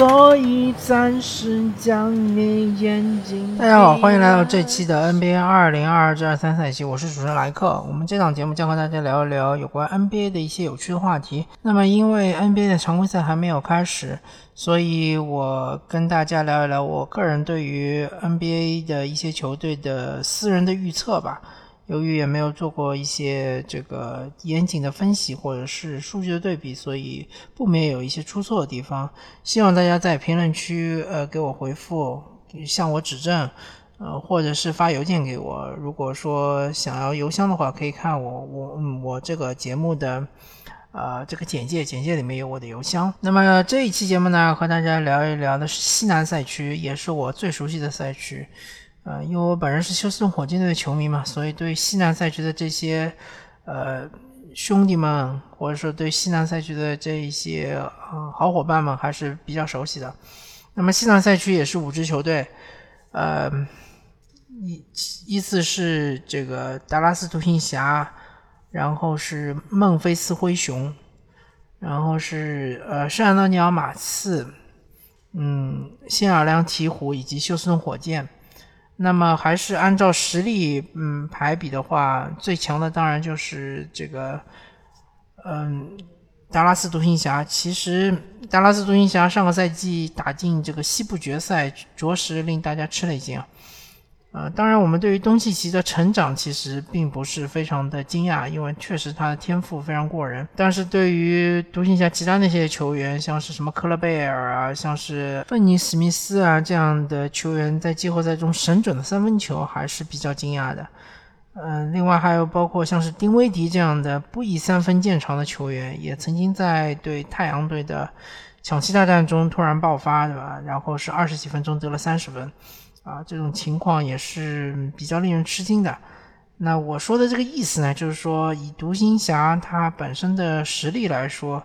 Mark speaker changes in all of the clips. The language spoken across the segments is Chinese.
Speaker 1: 所以暂时将你眼睛。
Speaker 2: 大家好，欢迎来到这期的 NBA 二零二二至二三赛季，我是主持人莱克。我们这档节目将和大家聊一聊有关 NBA 的一些有趣的话题。那么，因为 NBA 的常规赛还没有开始，所以我跟大家聊一聊我个人对于 NBA 的一些球队的私人的预测吧。由于也没有做过一些这个严谨的分析或者是数据的对比，所以不免有一些出错的地方。希望大家在评论区呃给我回复，向我指正，呃或者是发邮件给我。如果说想要邮箱的话，可以看我我嗯我这个节目的呃这个简介，简介里面有我的邮箱。那么这一期节目呢，和大家聊一聊的是西南赛区，也是我最熟悉的赛区。呃，因为我本人是休斯顿火箭队的球迷嘛，所以对西南赛区的这些呃兄弟们，或者说对西南赛区的这一些呃好伙伴们，还是比较熟悉的。那么西南赛区也是五支球队，呃，依依次是这个达拉斯独行侠，然后是孟菲斯灰熊，然后是呃圣安东尼奥马刺，嗯，新奥尔良鹈鹕以及休斯顿火箭。那么还是按照实力，嗯，排比的话，最强的当然就是这个，嗯，达拉斯独行侠。其实达拉斯独行侠上个赛季打进这个西部决赛，着实令大家吃了一惊啊。呃，当然，我们对于东契奇的成长其实并不是非常的惊讶，因为确实他的天赋非常过人。但是对于独行侠其他那些球员，像是什么科勒贝尔啊，像是芬尼史密斯啊这样的球员，在季后赛中神准的三分球，还是比较惊讶的。嗯，另外还有包括像是丁威迪这样的不以三分见长的球员，也曾经在对太阳队的抢七大战中突然爆发，对吧？然后是二十几分钟得了三十分。啊，这种情况也是比较令人吃惊的。那我说的这个意思呢，就是说以独行侠它本身的实力来说，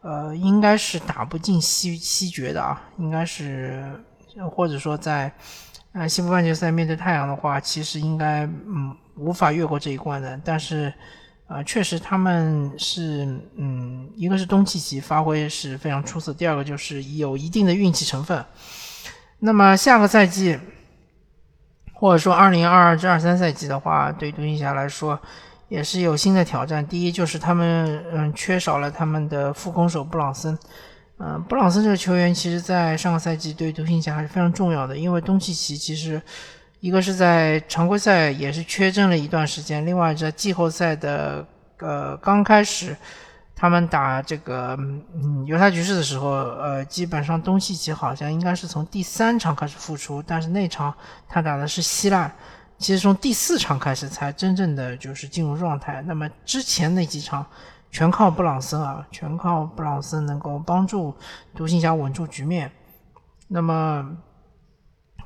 Speaker 2: 呃，应该是打不进西西决的啊，应该是或者说在呃西部半决赛面对太阳的话，其实应该嗯无法越过这一关的。但是啊，确实他们是嗯，一个是东契奇发挥是非常出色，第二个就是有一定的运气成分。那么下个赛季。或者说，二零二二至二三赛季的话，对独行侠来说也是有新的挑战。第一就是他们嗯缺少了他们的副攻手布朗森，嗯，布朗森这个球员其实在上个赛季对独行侠还是非常重要的，因为东契奇其实一个是在常规赛也是缺阵了一段时间，另外在季后赛的呃刚开始。他们打这个嗯犹他爵士的时候，呃，基本上东契奇好像应该是从第三场开始复出，但是那场他打的是希腊，其实从第四场开始才真正的就是进入状态。那么之前那几场全靠布朗森啊，全靠布朗森能够帮助独行侠稳住局面。那么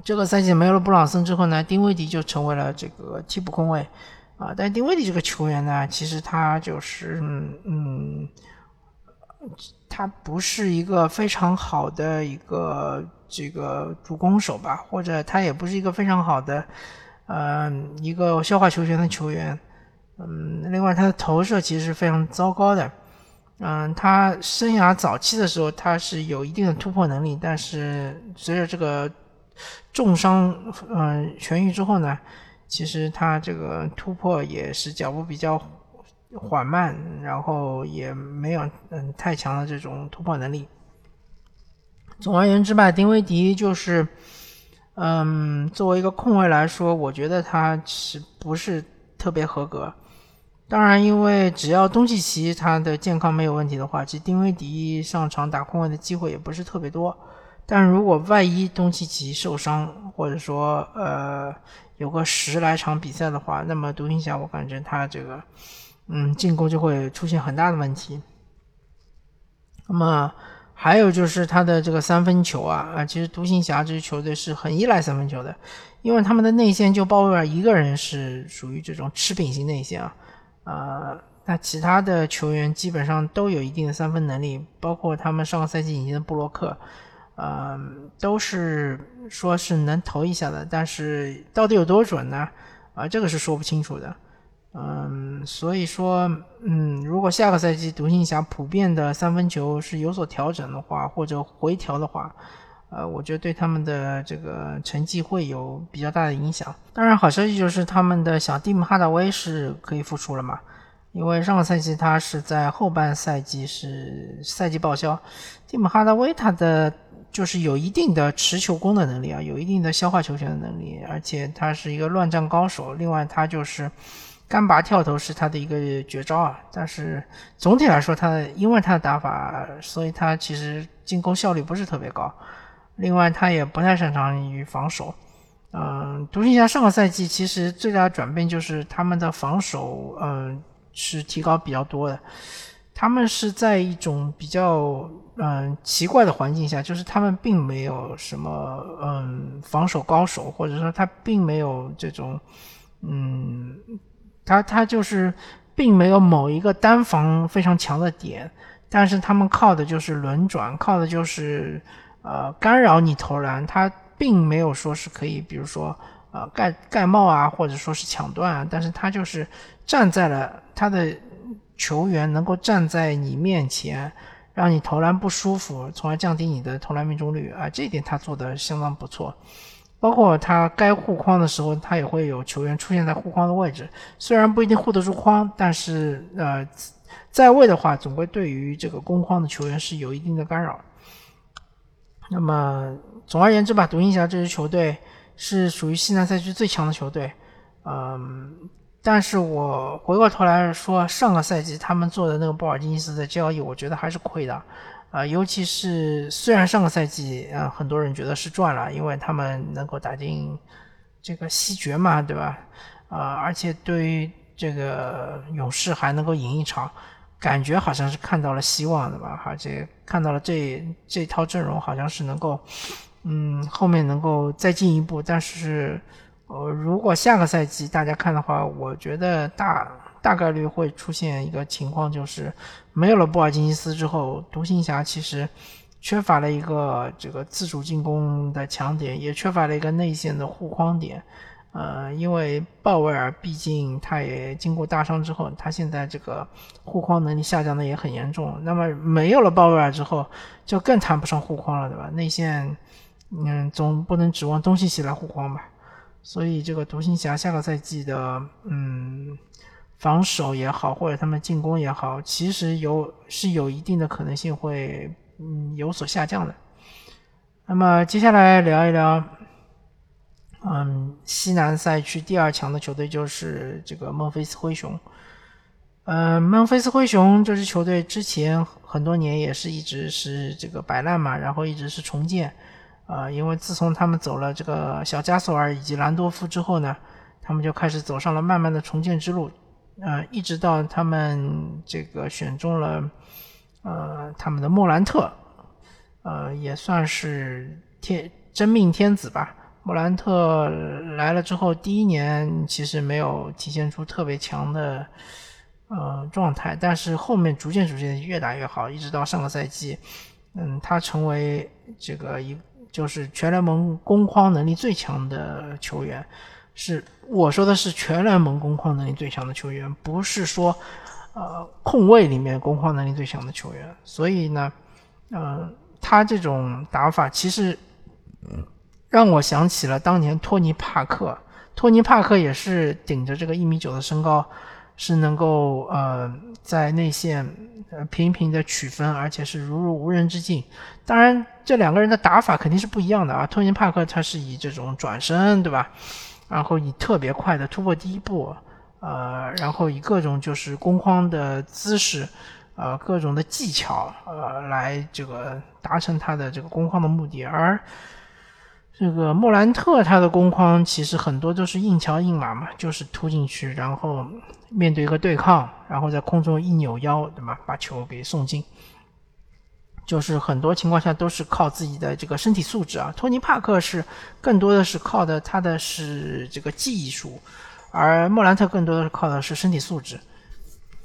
Speaker 2: 这个赛季没有了布朗森之后呢，丁威迪就成为了这个替补控卫。啊，但丁威迪这个球员呢，其实他就是嗯嗯，他不是一个非常好的一个这个主攻手吧，或者他也不是一个非常好的嗯一个消化球权的球员。嗯，另外他的投射其实是非常糟糕的。嗯，他生涯早期的时候他是有一定的突破能力，但是随着这个重伤嗯痊愈之后呢？其实他这个突破也是脚步比较缓慢，然后也没有嗯太强的这种突破能力。总而言之吧，丁威迪就是嗯作为一个控卫来说，我觉得他是不是特别合格？当然，因为只要东契奇他的健康没有问题的话，其实丁威迪上场打控卫的机会也不是特别多。但如果万一东契奇受伤，或者说呃。有个十来场比赛的话，那么独行侠我感觉他这个，嗯，进攻就会出现很大的问题。那么还有就是他的这个三分球啊啊，其实独行侠这支球队是很依赖三分球的，因为他们的内线就鲍威尔一个人是属于这种吃饼型内线啊，呃，那其他的球员基本上都有一定的三分能力，包括他们上个赛季引进的布洛克。嗯，都是说是能投一下的，但是到底有多准呢？啊，这个是说不清楚的。嗯，所以说，嗯，如果下个赛季独行侠普遍的三分球是有所调整的话，或者回调的话，呃，我觉得对他们的这个成绩会有比较大的影响。当然，好消息就是他们的小蒂姆哈达威是可以复出了嘛，因为上个赛季他是在后半赛季是赛季报销。蒂姆哈达威他的就是有一定的持球攻的能力啊，有一定的消化球权的能力，而且他是一个乱战高手。另外，他就是。干拔跳投是他的一个绝招啊，但是总体来说，他因为他的打法，所以他其实进攻效率不是特别高。另外，他也不太擅长于防守。嗯，独行侠上个赛季其实最大的转变就是他们的防守，嗯，是提高比较多的。他们是在一种比较嗯奇怪的环境下，就是他们并没有什么嗯防守高手，或者说他并没有这种嗯。他他就是并没有某一个单防非常强的点，但是他们靠的就是轮转，靠的就是呃干扰你投篮。他并没有说是可以，比如说呃盖盖帽啊，或者说是抢断啊，但是他就是站在了他的球员能够站在你面前，让你投篮不舒服，从而降低你的投篮命中率啊，这一点他做的相当不错。包括他该护框的时候，他也会有球员出现在护框的位置，虽然不一定护得住框，但是呃，在位的话，总归对于这个攻框的球员是有一定的干扰。那么总而言之吧，独行侠这支球队是属于西南赛区最强的球队，嗯，但是我回过头来说，上个赛季他们做的那个波尔津斯的交易，我觉得还是亏的。啊，尤其是虽然上个赛季啊，很多人觉得是赚了，因为他们能够打进这个西决嘛，对吧？啊，而且对于这个勇士还能够赢一场，感觉好像是看到了希望，对吧？而且看到了这这套阵容好像是能够，嗯，后面能够再进一步。但是，呃，如果下个赛季大家看的话，我觉得大。大概率会出现一个情况，就是没有了布尔津吉斯之后，独行侠其实缺乏了一个这个自主进攻的强点，也缺乏了一个内线的护框点。呃，因为鲍威尔毕竟他也经过大伤之后，他现在这个护框能力下降的也很严重。那么没有了鲍威尔之后，就更谈不上护框了，对吧？内线，嗯，总不能指望东契奇来护框吧？所以这个独行侠下个赛季的，嗯。防守也好，或者他们进攻也好，其实有是有一定的可能性会嗯有所下降的。那么接下来聊一聊，嗯，西南赛区第二强的球队就是这个孟菲斯灰熊。嗯，孟菲斯灰熊这支球队之前很多年也是一直是这个摆烂嘛，然后一直是重建。啊，因为自从他们走了这个小加索尔以及兰多夫之后呢，他们就开始走上了慢慢的重建之路。呃，一直到他们这个选中了，呃，他们的莫兰特，呃，也算是天真命天子吧。莫兰特来了之后，第一年其实没有体现出特别强的呃状态，但是后面逐渐逐渐越打越好，一直到上个赛季，嗯，他成为这个一就是全联盟攻框能力最强的球员。是我说的是全联盟攻框能力最强的球员，不是说，呃，控卫里面攻框能力最强的球员。所以呢，呃，他这种打法其实让我想起了当年托尼帕克。托尼帕克也是顶着这个一米九的身高，是能够呃在内线呃频频的取分，而且是如入无人之境。当然，这两个人的打法肯定是不一样的啊。托尼帕克他是以这种转身，对吧？然后以特别快的突破第一步，呃，然后以各种就是攻框的姿势，呃，各种的技巧，呃，来这个达成他的这个攻框的目的。而这个莫兰特他的攻框其实很多都是硬桥硬马嘛，就是突进去，然后面对一个对抗，然后在空中一扭腰，对吧，把球给送进。就是很多情况下都是靠自己的这个身体素质啊。托尼帕克是更多的是靠的他的是这个技术，而莫兰特更多的是靠的是身体素质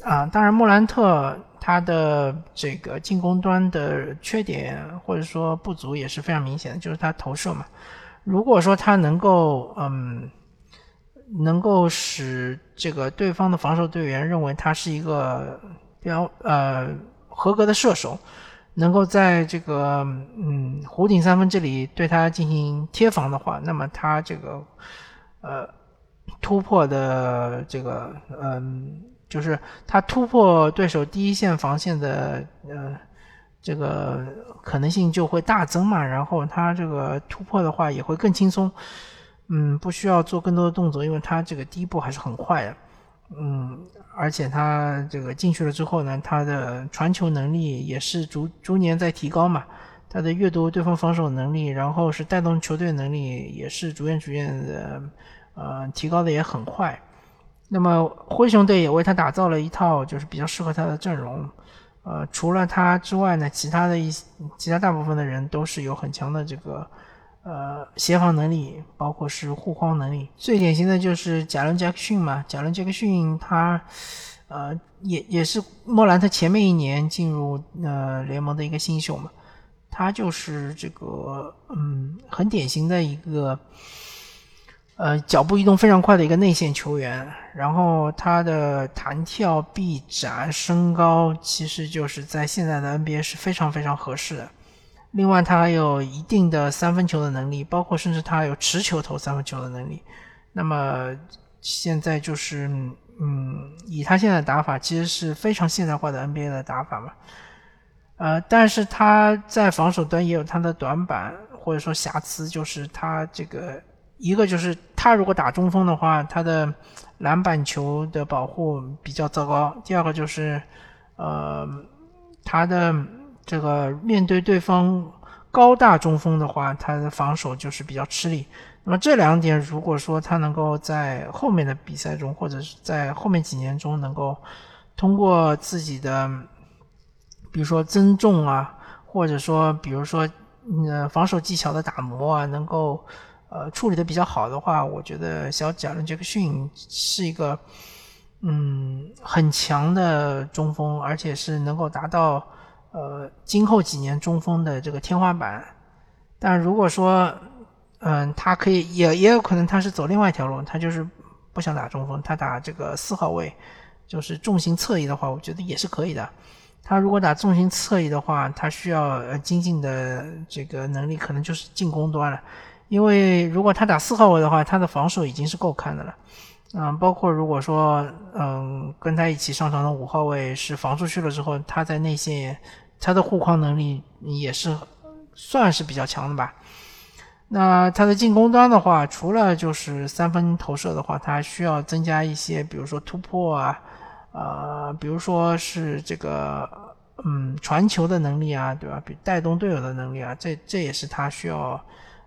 Speaker 2: 啊。当然，莫兰特他的这个进攻端的缺点或者说不足也是非常明显的，就是他投射嘛。如果说他能够嗯能够使这个对方的防守队员认为他是一个比较呃合格的射手，能够在这个嗯弧顶三分这里对他进行贴防的话，那么他这个呃突破的这个嗯就是他突破对手第一线防线的呃这个可能性就会大增嘛，然后他这个突破的话也会更轻松。嗯，不需要做更多的动作，因为他这个第一步还是很快的。嗯，而且他这个进去了之后呢，他的传球能力也是逐逐年在提高嘛。他的阅读对方防守能力，然后是带动球队能力，也是逐渐逐渐的呃提高的也很快。那么灰熊队也为他打造了一套就是比较适合他的阵容。呃，除了他之外呢，其他的一其他大部分的人都是有很强的这个。呃，协防能力，包括是护框能力，最典型的就是贾伦·杰克逊嘛。贾伦·杰克逊他，呃，也也是莫兰特前面一年进入呃联盟的一个新秀嘛。他就是这个，嗯，很典型的一个，呃，脚步移动非常快的一个内线球员。然后他的弹跳、臂展、身高，其实就是在现在的 NBA 是非常非常合适的。另外，他还有一定的三分球的能力，包括甚至他有持球投三分球的能力。那么现在就是，嗯，以他现在的打法，其实是非常现代化的 NBA 的打法嘛。呃，但是他在防守端也有他的短板或者说瑕疵，就是他这个一个就是他如果打中锋的话，他的篮板球的保护比较糟糕；第二个就是，呃，他的。这个面对对方高大中锋的话，他的防守就是比较吃力。那么这两点，如果说他能够在后面的比赛中，或者是在后面几年中，能够通过自己的，比如说增重啊，或者说比如说呃防守技巧的打磨啊，能够呃处理的比较好的话，我觉得小贾伦杰克逊是一个嗯很强的中锋，而且是能够达到。呃，今后几年中锋的这个天花板，但如果说，嗯，他可以也也有可能他是走另外一条路，他就是不想打中锋，他打这个四号位，就是重型侧翼的话，我觉得也是可以的。他如果打重型侧翼的话，他需要呃精进的这个能力可能就是进攻端了，因为如果他打四号位的话，他的防守已经是够看的了。嗯，包括如果说，嗯，跟他一起上场的五号位是防出去了之后，他在内线。他的护框能力也是算是比较强的吧。那他的进攻端的话，除了就是三分投射的话，他需要增加一些，比如说突破啊，呃，比如说是这个嗯传球的能力啊，对吧？比带动队友的能力啊，这这也是他需要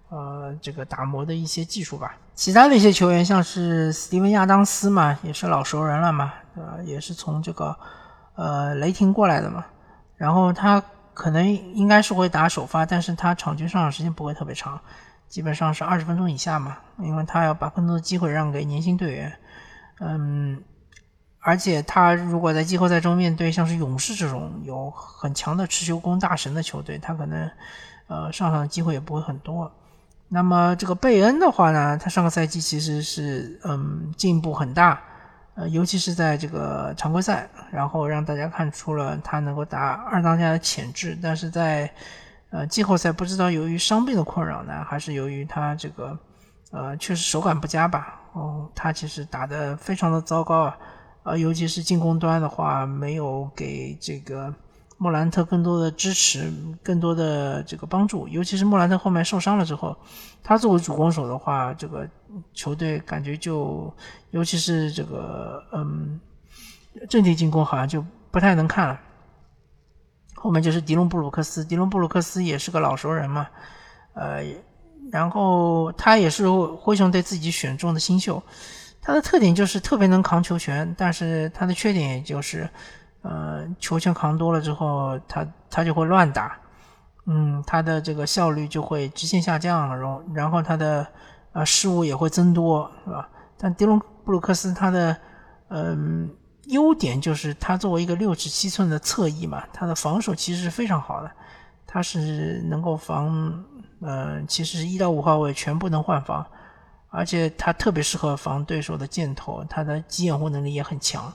Speaker 2: 呃这个打磨的一些技术吧。其他的一些球员，像是斯蒂文亚当斯嘛，也是老熟人了嘛，对吧？也是从这个呃雷霆过来的嘛。然后他可能应该是会打首发，但是他场均上场时间不会特别长，基本上是二十分钟以下嘛，因为他要把更多的机会让给年轻队员。嗯，而且他如果在季后赛中面对像是勇士这种有很强的持球攻大神的球队，他可能呃上场的机会也不会很多。那么这个贝恩的话呢，他上个赛季其实是嗯进步很大。呃，尤其是在这个常规赛，然后让大家看出了他能够打二当家的潜质，但是在呃季后赛，不知道由于伤病的困扰呢，还是由于他这个呃确实手感不佳吧？哦，他其实打得非常的糟糕啊，呃，尤其是进攻端的话，没有给这个。莫兰特更多的支持，更多的这个帮助，尤其是莫兰特后面受伤了之后，他作为主攻手的话，这个球队感觉就，尤其是这个嗯，阵地进攻好像就不太能看了。后面就是迪隆布鲁克斯，迪隆布鲁克斯也是个老熟人嘛，呃，然后他也是灰熊队自己选中的新秀，他的特点就是特别能扛球权，但是他的缺点也就是。呃，球权扛多了之后，他他就会乱打，嗯，他的这个效率就会直线下降，然后然后他的啊失误也会增多，是吧？但迪隆布鲁克斯他的嗯优点就是他作为一个六尺七寸的侧翼嘛，他的防守其实是非常好的，他是能够防呃，其实一到五号位全部能换防，而且他特别适合防对手的箭头，他的急掩护能力也很强。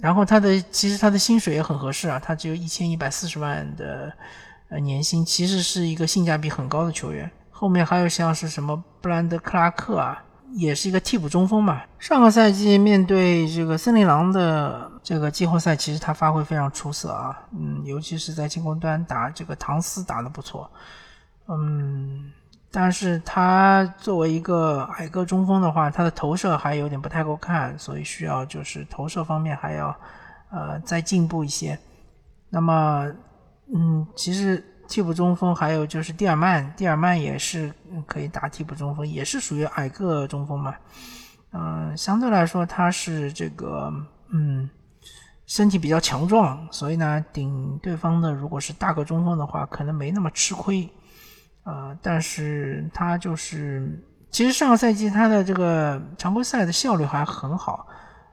Speaker 2: 然后他的其实他的薪水也很合适啊，他只有一千一百四十万的呃年薪，其实是一个性价比很高的球员。后面还有像是什么布兰德克拉克啊。也是一个替补中锋嘛。上个赛季面对这个森林狼的这个季后赛，其实他发挥非常出色啊。嗯，尤其是在进攻端打这个唐斯打得不错。嗯，但是他作为一个矮个中锋的话，他的投射还有点不太够看，所以需要就是投射方面还要呃再进步一些。那么，嗯，其实。替补中锋还有就是蒂尔曼，蒂尔曼也是可以打替补中锋，也是属于矮个中锋嘛。嗯，相对来说他是这个嗯身体比较强壮，所以呢顶对方的如果是大个中锋的话，可能没那么吃亏。呃，但是他就是其实上个赛季他的这个常规赛的效率还很好，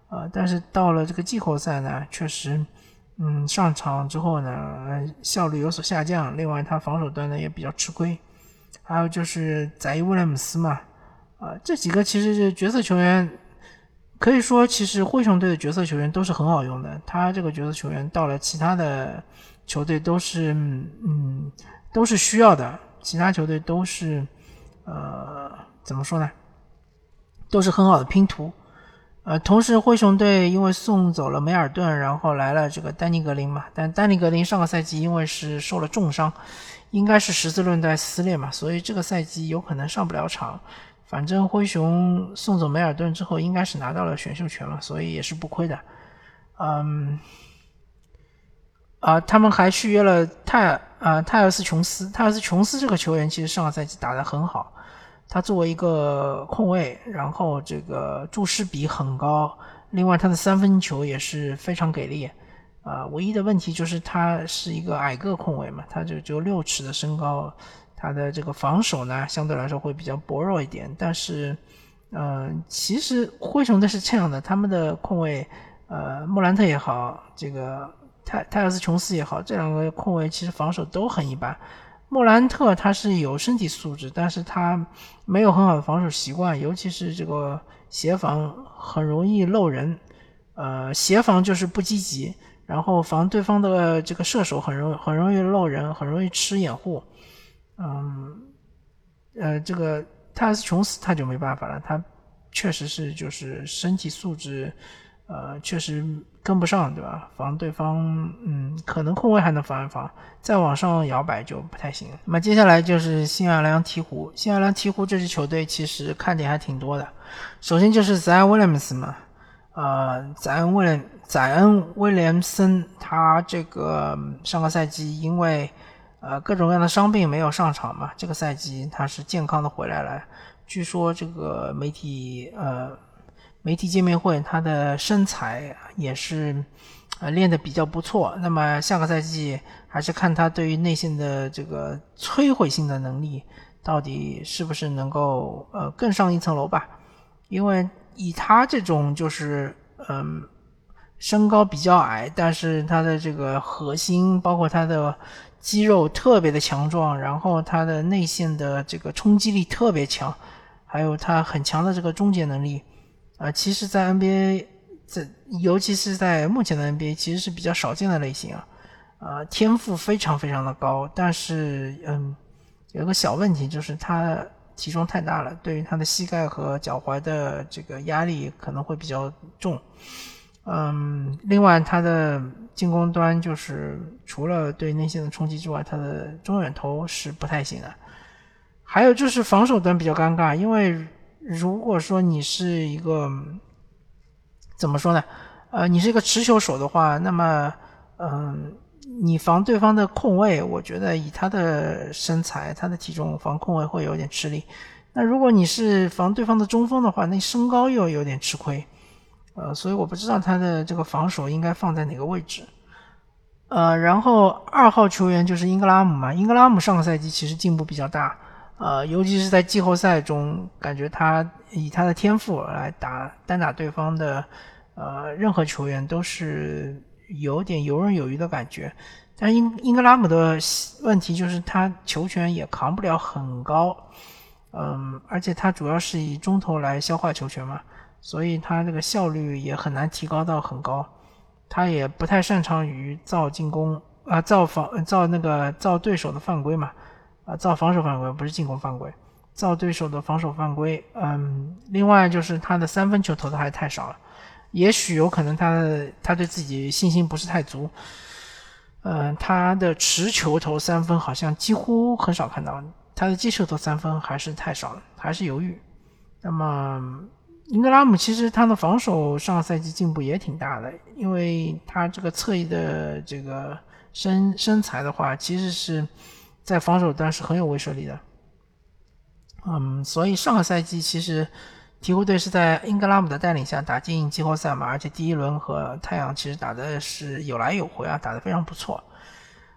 Speaker 2: 呃，但是到了这个季后赛呢，确实。嗯，上场之后呢，效率有所下降。另外，他防守端呢也比较吃亏。还有就是宰伊·威廉姆斯嘛，啊，这几个其实是角色球员，可以说其实灰熊队的角色球员都是很好用的。他这个角色球员到了其他的球队都是，嗯，都是需要的。其他球队都是，呃，怎么说呢？都是很好的拼图。呃，同时灰熊队因为送走了梅尔顿，然后来了这个丹尼格林嘛，但丹尼格林上个赛季因为是受了重伤，应该是十字韧带撕裂嘛，所以这个赛季有可能上不了场。反正灰熊送走梅尔顿之后，应该是拿到了选秀权了，所以也是不亏的。嗯，啊，他们还续约了泰啊泰尔斯琼斯，泰尔斯琼斯这个球员其实上个赛季打得很好。他作为一个控卫，然后这个注视比很高，另外他的三分球也是非常给力，啊，唯一的问题就是他是一个矮个控卫嘛，他就只有六尺的身高，他的这个防守呢相对来说会比较薄弱一点。但是，嗯，其实灰熊队是这样的，他们的控卫，呃，莫兰特也好，这个泰泰尔斯琼斯也好，这两个控卫其实防守都很一般。莫兰特他是有身体素质，但是他没有很好的防守习惯，尤其是这个协防很容易漏人，呃，协防就是不积极，然后防对方的这个射手很容很容易漏人，很容易吃掩护，嗯，呃，这个泰斯琼斯他就没办法了，他确实是就是身体素质，呃，确实。跟不上，对吧？防对方，嗯，可能控卫还能防一防，再往上摇摆就不太行。那么接下来就是新奥尔良鹈鹕。新奥尔良鹈鹕这支球队其实看点还挺多的。首先就是宰恩威廉姆斯嘛，呃，宰恩威廉宰恩威廉森，他这个上个赛季因为呃各种各样的伤病没有上场嘛，这个赛季他是健康的回来了。据说这个媒体呃。媒体见面会，他的身材也是，呃，练得比较不错。那么下个赛季还是看他对于内线的这个摧毁性的能力，到底是不是能够呃更上一层楼吧？因为以他这种就是嗯身高比较矮，但是他的这个核心包括他的肌肉特别的强壮，然后他的内线的这个冲击力特别强，还有他很强的这个终结能力。啊，其实，在 NBA，在尤其是在目前的 NBA，其实是比较少见的类型啊。啊，天赋非常非常的高，但是，嗯，有个小问题，就是他体重太大了，对于他的膝盖和脚踝的这个压力可能会比较重。嗯，另外，他的进攻端就是除了对内线的冲击之外，他的中远投是不太行的。还有就是防守端比较尴尬，因为。如果说你是一个怎么说呢？呃，你是一个持球手的话，那么，嗯，你防对方的控卫，我觉得以他的身材、他的体重防控卫会有点吃力。那如果你是防对方的中锋的话，那身高又有点吃亏。呃，所以我不知道他的这个防守应该放在哪个位置。呃，然后二号球员就是英格拉姆嘛，英格拉姆上个赛季其实进步比较大。呃，尤其是在季后赛中，感觉他以他的天赋来打单打对方的，呃，任何球员都是有点游刃有余的感觉。但英英格拉姆的问题就是他球权也扛不了很高，嗯，而且他主要是以中投来消化球权嘛，所以他这个效率也很难提高到很高。他也不太擅长于造进攻啊，造防造那个造对手的犯规嘛，啊，造防守犯规不是进攻犯规，造对手的防守犯规。嗯，另外就是他的三分球投的还太少了，也许有可能他他对自己信心不是太足。嗯，他的持球投三分好像几乎很少看到，他的接球投三分还是太少了，还是犹豫。那么。英格拉姆其实他的防守上赛季进步也挺大的，因为他这个侧翼的这个身身材的话，其实是在防守端是很有威慑力的。嗯，所以上个赛季其实鹈鹕队是在英格拉姆的带领下打进季后赛嘛，而且第一轮和太阳其实打的是有来有回啊，打得非常不错。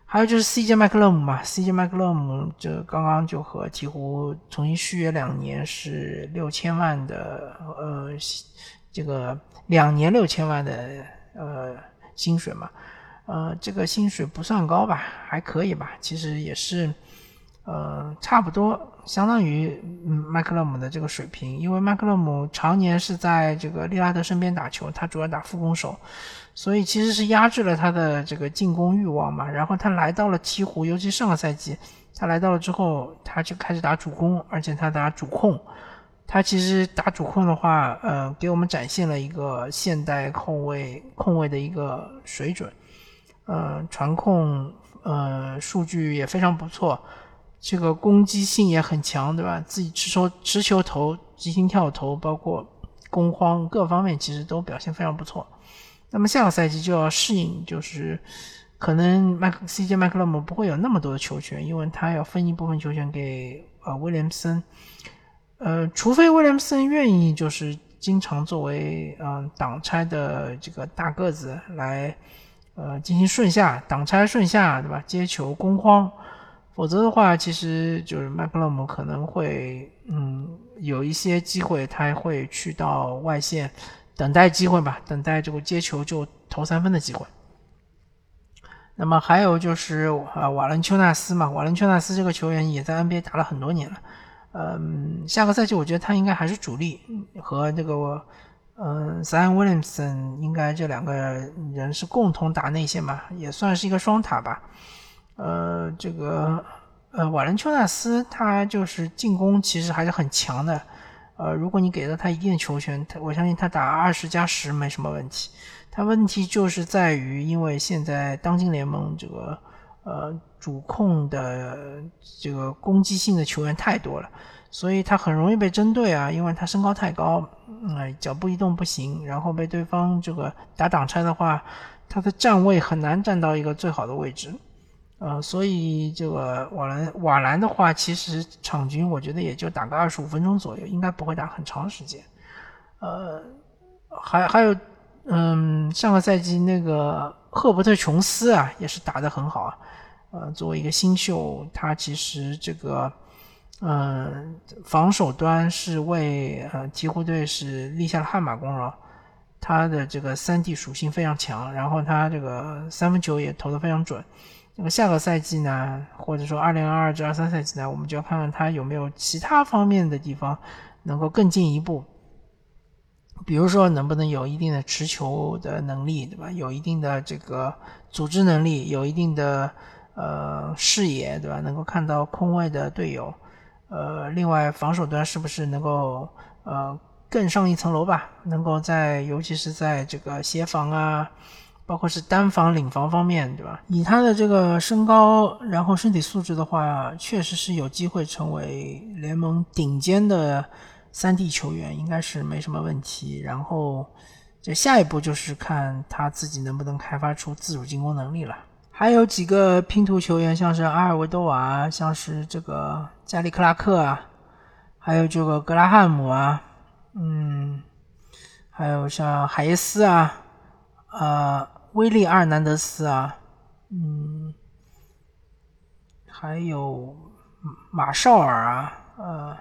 Speaker 2: 还有就是 CJ 麦克勒姆嘛，CJ 麦克勒姆就刚刚就和鹈鹕重新续约两年，是六千万的，呃，这个两年六千万的呃薪水嘛，呃，这个薪水不算高吧，还可以吧，其实也是，呃，差不多相当于麦克勒姆的这个水平，因为麦克勒姆常年是在这个利拉德身边打球，他主要打副攻手。所以其实是压制了他的这个进攻欲望嘛，然后他来到了鹈鹕，尤其上个赛季，他来到了之后，他就开始打主攻，而且他打主控，他其实打主控的话，呃，给我们展现了一个现代控卫控卫的一个水准，呃，传控呃数据也非常不错，这个攻击性也很强，对吧？自己持球持球投、急停跳投，包括攻荒各方面，其实都表现非常不错。那么下个赛季就要适应，就是可能麦克 CJ 麦克勒姆不会有那么多的球权，因为他要分一部分球权给呃威廉姆森，呃，除非威廉姆森愿意就是经常作为嗯挡拆的这个大个子来呃进行顺下挡拆顺下，对吧？接球攻荒，否则的话，其实就是麦克勒姆可能会嗯有一些机会，他会去到外线。等待机会吧，等待这个接球就投三分的机会。那么还有就是啊，瓦伦丘纳斯嘛，瓦伦丘纳斯这个球员也在 NBA 打了很多年了。嗯，下个赛季我觉得他应该还是主力，和这个嗯，Sam Williamson 应该这两个人是共同打内线嘛，也算是一个双塔吧。呃，这个呃，瓦伦丘纳斯他就是进攻其实还是很强的。呃，如果你给了他一定的球权，他我相信他打二十加十没什么问题。他问题就是在于，因为现在当今联盟这个呃主控的这个攻击性的球员太多了，所以他很容易被针对啊，因为他身高太高，嗯，脚步移动不行，然后被对方这个打挡拆的话，他的站位很难站到一个最好的位置。呃，所以这个瓦兰瓦兰的话，其实场均我觉得也就打个二十五分钟左右，应该不会打很长时间。呃，还还有，嗯，上个赛季那个赫伯特琼斯啊，也是打得很好啊。呃，作为一个新秀，他其实这个，嗯，防守端是为呃鹈鹕队是立下了汗马功劳。他的这个三 D 属性非常强，然后他这个三分球也投得非常准。那么下个赛季呢，或者说二零二二至二三赛季呢，我们就要看看他有没有其他方面的地方能够更进一步。比如说，能不能有一定的持球的能力，对吧？有一定的这个组织能力，有一定的呃视野，对吧？能够看到空位的队友。呃，另外防守端是不是能够呃更上一层楼吧？能够在尤其是在这个协防啊。包括是单防、领防方面，对吧？以他的这个身高，然后身体素质的话，确实是有机会成为联盟顶尖的三 D 球员，应该是没什么问题。然后，这下一步就是看他自己能不能开发出自主进攻能力了。还有几个拼图球员，像是阿尔维多瓦，像是这个加里克拉克啊，还有这个格拉汉姆啊，嗯，还有像海耶斯啊，呃。威利·阿尔南德斯啊，嗯，还有马绍尔啊，呃，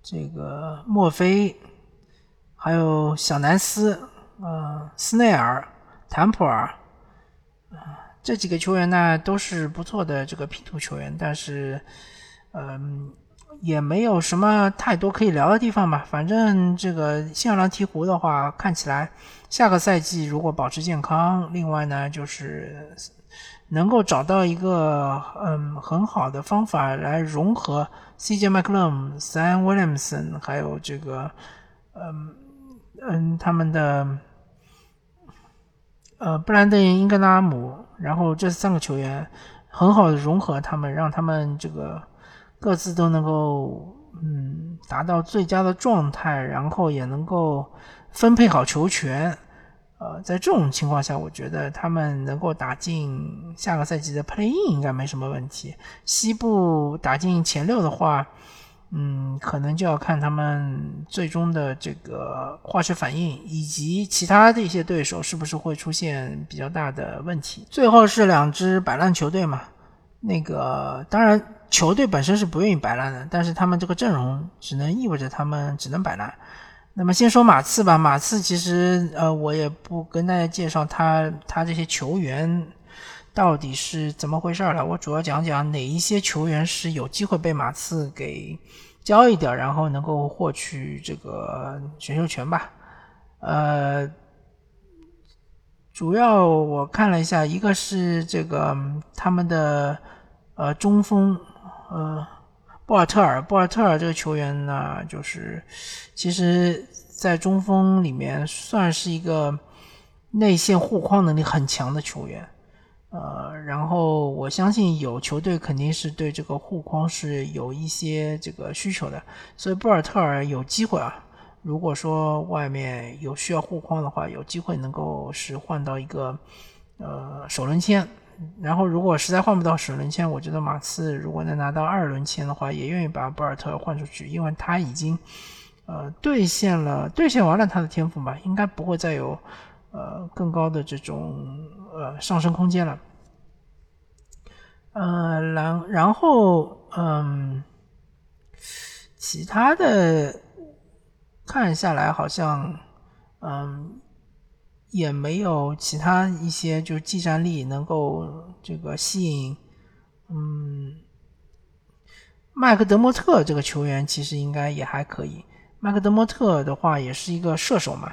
Speaker 2: 这个墨菲，还有小南斯，呃，斯内尔、坦普尔，啊，这几个球员呢都是不错的这个拼图球员，但是，嗯，也没有什么太多可以聊的地方吧。反正这个新奥良鹈鹕的话，看起来下个赛季如果保持健康，另外呢就是能够找到一个嗯很好的方法来融合 CJ McCollum、Sam Williamson 还有这个嗯嗯他们的呃布兰登·英格拉姆，然后这三个球员很好的融合他们，让他们这个。各自都能够嗯达到最佳的状态，然后也能够分配好球权。呃，在这种情况下，我觉得他们能够打进下个赛季的 Play In 应该没什么问题。西部打进前六的话，嗯，可能就要看他们最终的这个化学反应，以及其他的一些对手是不是会出现比较大的问题。最后是两支摆烂球队嘛，那个当然。球队本身是不愿意摆烂的，但是他们这个阵容只能意味着他们只能摆烂。那么先说马刺吧，马刺其实呃我也不跟大家介绍他他这些球员到底是怎么回事了，我主要讲讲哪一些球员是有机会被马刺给交易掉，然后能够获取这个选秀权吧。呃，主要我看了一下，一个是这个他们的呃中锋。呃，博尔特尔，博尔特尔这个球员呢，就是其实，在中锋里面算是一个内线护框能力很强的球员。呃，然后我相信有球队肯定是对这个护框是有一些这个需求的，所以博尔特尔有机会啊。如果说外面有需要护框的话，有机会能够是换到一个呃首轮签。然后，如果实在换不到首轮签，我觉得马刺如果能拿到二轮签的话，也愿意把博尔特换出去，因为他已经，呃，兑现了，兑现完了他的天赋吧，应该不会再有，呃，更高的这种呃上升空间了。呃，然然后，嗯，其他的看下来好像，嗯。也没有其他一些就是技战力能够这个吸引，嗯，麦克德莫特这个球员其实应该也还可以。麦克德莫特的话也是一个射手嘛，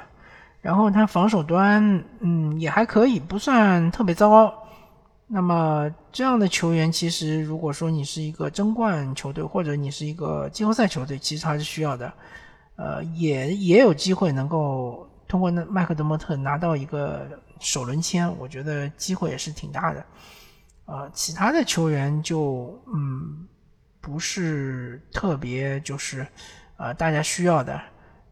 Speaker 2: 然后他防守端嗯也还可以，不算特别糟糕。那么这样的球员其实如果说你是一个争冠球队或者你是一个季后赛球队，其实还是需要的，呃，也也有机会能够。通过那麦克德莫特拿到一个首轮签，我觉得机会也是挺大的。呃，其他的球员就嗯不是特别就是呃大家需要的。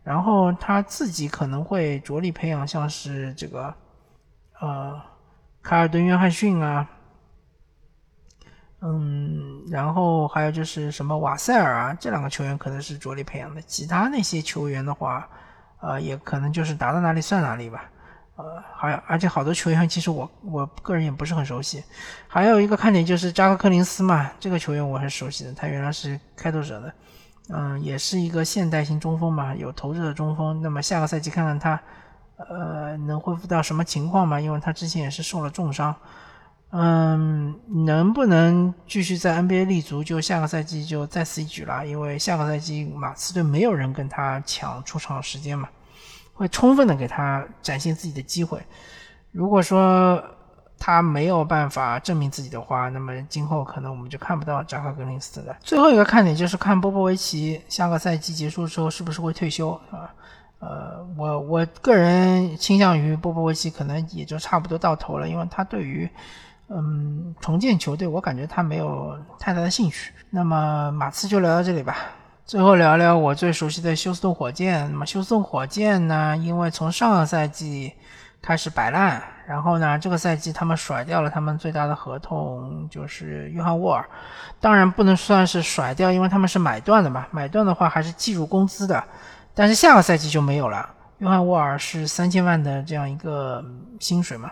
Speaker 2: 然后他自己可能会着力培养，像是这个呃卡尔顿约翰逊啊，嗯，然后还有就是什么瓦塞尔啊，这两个球员可能是着力培养的。其他那些球员的话。呃，也可能就是打到哪里算哪里吧，呃，还而且好多球员其实我我个人也不是很熟悉，还有一个看点就是扎克·柯林斯嘛，这个球员我很熟悉的，他原来是开拓者的，嗯，也是一个现代型中锋嘛，有投掷的中锋。那么下个赛季看看他，呃，能恢复到什么情况嘛？因为他之前也是受了重伤。嗯，能不能继续在 NBA 立足，就下个赛季就再此一举了。因为下个赛季马刺队没有人跟他抢出场时间嘛，会充分的给他展现自己的机会。如果说他没有办法证明自己的话，那么今后可能我们就看不到扎克·格林斯的。最后一个看点就是看波波维奇下个赛季结束之后是不是会退休啊？呃，我我个人倾向于波波维奇可能也就差不多到头了，因为他对于嗯，重建球队，我感觉他没有太大的兴趣。那么马刺就聊到这里吧。最后聊聊我最熟悉的休斯顿火箭。那么休斯顿火箭呢，因为从上个赛季开始摆烂，然后呢，这个赛季他们甩掉了他们最大的合同，就是约翰沃尔。当然不能算是甩掉，因为他们是买断的嘛。买断的话还是计入工资的，但是下个赛季就没有了。约翰沃尔是三千万的这样一个薪水嘛。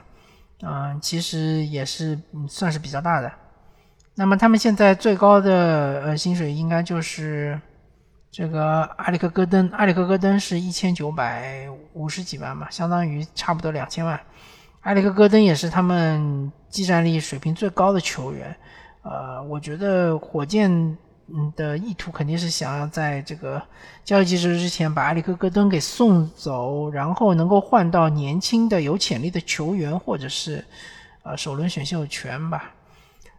Speaker 2: 嗯，其实也是算是比较大的。那么他们现在最高的呃薪水应该就是这个埃里克戈登，埃里克戈登是一千九百五十几万嘛，相当于差不多两千万。埃里克戈登也是他们技战力水平最高的球员。呃，我觉得火箭嗯的意图肯定是想要在这个交易截止之前把埃里克戈登给送走，然后能够换到年轻的有潜力的球员，或者是呃首轮选秀权吧。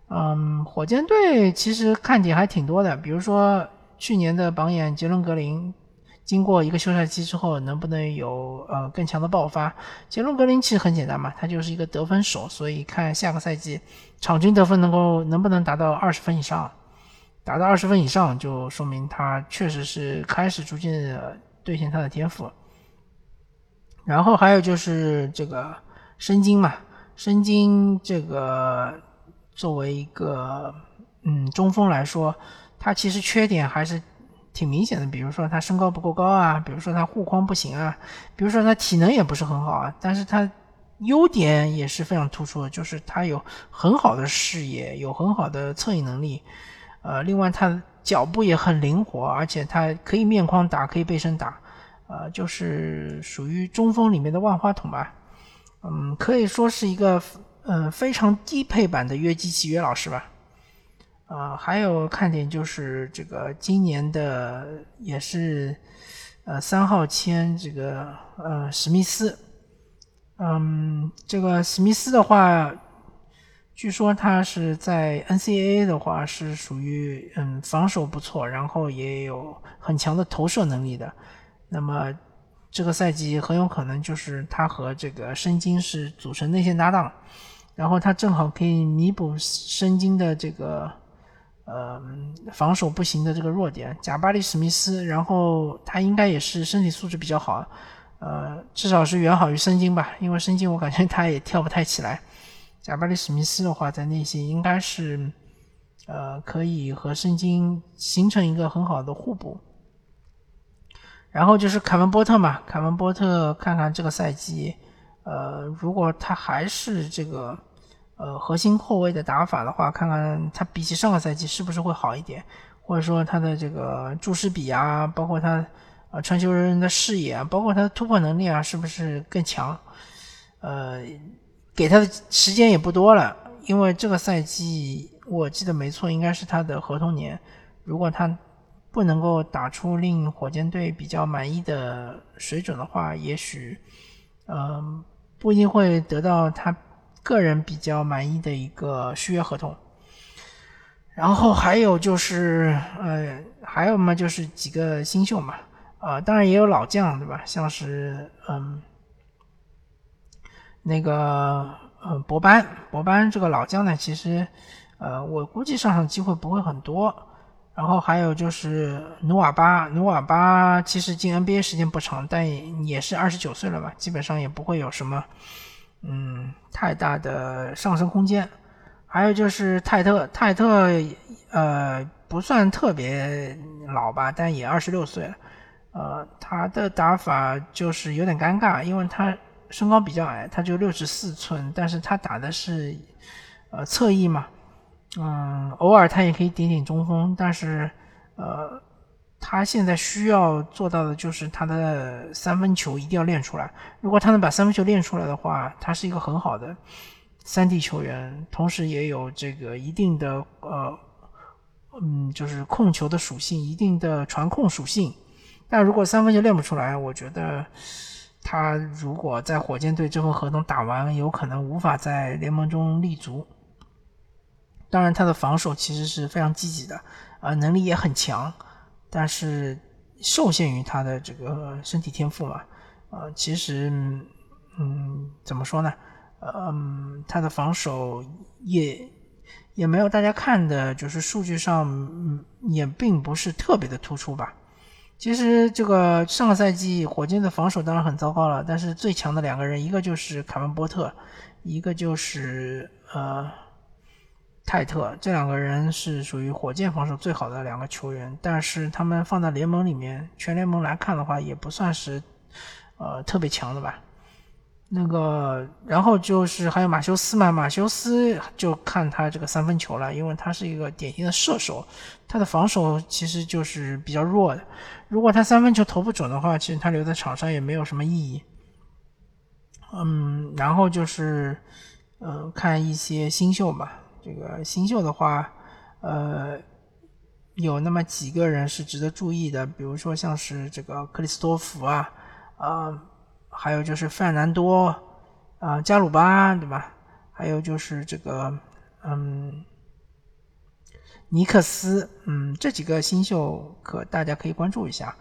Speaker 2: 嗯，火箭队其实看点还挺多的，比如说去年的榜眼杰伦格林。经过一个休赛期之后，能不能有呃更强的爆发？杰伦格林其实很简单嘛，他就是一个得分手，所以看下个赛季场均得分能够能不能达到二十分以上，达到二十分以上就说明他确实是开始逐渐兑现他的天赋。然后还有就是这个申京嘛，申京这个作为一个嗯中锋来说，他其实缺点还是。挺明显的，比如说他身高不够高啊，比如说他护框不行啊，比如说他体能也不是很好啊，但是他优点也是非常突出的，就是他有很好的视野，有很好的策应能力，呃，另外他脚步也很灵活，而且他可以面框打，可以背身打，呃，就是属于中锋里面的万花筒吧，嗯，可以说是一个嗯非常低配版的约基奇约老师吧。啊，还有看点就是这个今年的也是，呃，三号签这个呃史密斯，嗯，这个史密斯的话，据说他是在 NCAA 的话是属于嗯防守不错，然后也有很强的投射能力的。那么这个赛季很有可能就是他和这个申京是组成内线搭档，然后他正好可以弥补申京的这个。呃，防守不行的这个弱点，贾巴里史密斯，然后他应该也是身体素质比较好，呃，至少是远好于申京吧，因为申京我感觉他也跳不太起来。贾巴里史密斯的话，在内线应该是，呃，可以和申京形成一个很好的互补。然后就是凯文波特嘛，凯文波特，看看这个赛季，呃，如果他还是这个。呃，核心后卫的打法的话，看看他比起上个赛季是不是会好一点，或者说他的这个注释比啊，包括他呃传球人的视野啊，包括他的突破能力啊，是不是更强？呃，给他的时间也不多了，因为这个赛季我记得没错，应该是他的合同年。如果他不能够打出令火箭队比较满意的水准的话，也许嗯不一定会得到他。个人比较满意的一个续约合同，然后还有就是，呃，还有嘛，就是几个新秀嘛，啊，当然也有老将，对吧？像是，嗯，那个，呃，博班，博班这个老将呢，其实，呃，我估计上场机会不会很多。然后还有就是努瓦巴，努瓦巴其实进 NBA 时间不长，但也是二十九岁了吧，基本上也不会有什么。嗯，太大的上升空间。还有就是泰特，泰特呃不算特别老吧，但也二十六岁了。呃，他的打法就是有点尴尬，因为他身高比较矮，他就六十四寸，但是他打的是呃侧翼嘛，嗯，偶尔他也可以顶顶中锋，但是呃。他现在需要做到的就是他的三分球一定要练出来。如果他能把三分球练出来的话，他是一个很好的三 D 球员，同时也有这个一定的呃，嗯，就是控球的属性，一定的传控属性。但如果三分球练不出来，我觉得他如果在火箭队这份合同打完，有可能无法在联盟中立足。当然，他的防守其实是非常积极的，啊，能力也很强。但是受限于他的这个身体天赋嘛，呃，其实，嗯，怎么说呢？嗯，他的防守也也没有大家看的，就是数据上也并不是特别的突出吧。其实这个上个赛季火箭的防守当然很糟糕了，但是最强的两个人，一个就是凯文波特，一个就是呃。泰特这两个人是属于火箭防守最好的两个球员，但是他们放在联盟里面，全联盟来看的话，也不算是呃特别强的吧。那个，然后就是还有马修斯嘛，马修斯就看他这个三分球了，因为他是一个典型的射手，他的防守其实就是比较弱的。如果他三分球投不准的话，其实他留在场上也没有什么意义。嗯，然后就是嗯看一些新秀吧。这个新秀的话，呃，有那么几个人是值得注意的，比如说像是这个克里斯托弗啊，呃，还有就是范南多，啊，加鲁巴，对吧？还有就是这个，嗯，尼克斯，嗯，这几个新秀可大家可以关注一下。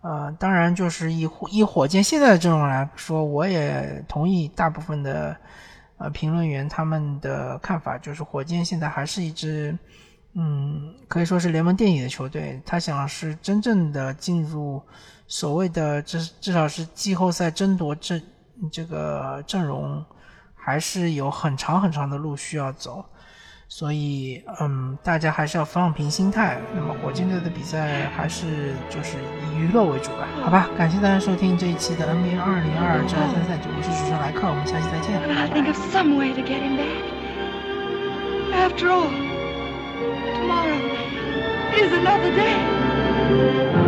Speaker 2: 呃，当然就是以以火箭现在的阵容来说，我也同意大部分的呃评论员他们的看法，就是火箭现在还是一支。嗯，可以说是联盟垫底的球队。他想是真正的进入所谓的至至少是季后赛争夺阵这个阵容，还是有很长很长的路需要走。所以，嗯，大家还是要放平心态。那么，火箭队的比赛还是就是以娱乐为主吧？好吧，感谢大家收听这一期的 NBA 二零二二至二三赛季，我是主持人莱克，我们下期再见。
Speaker 3: Tomorrow is another day.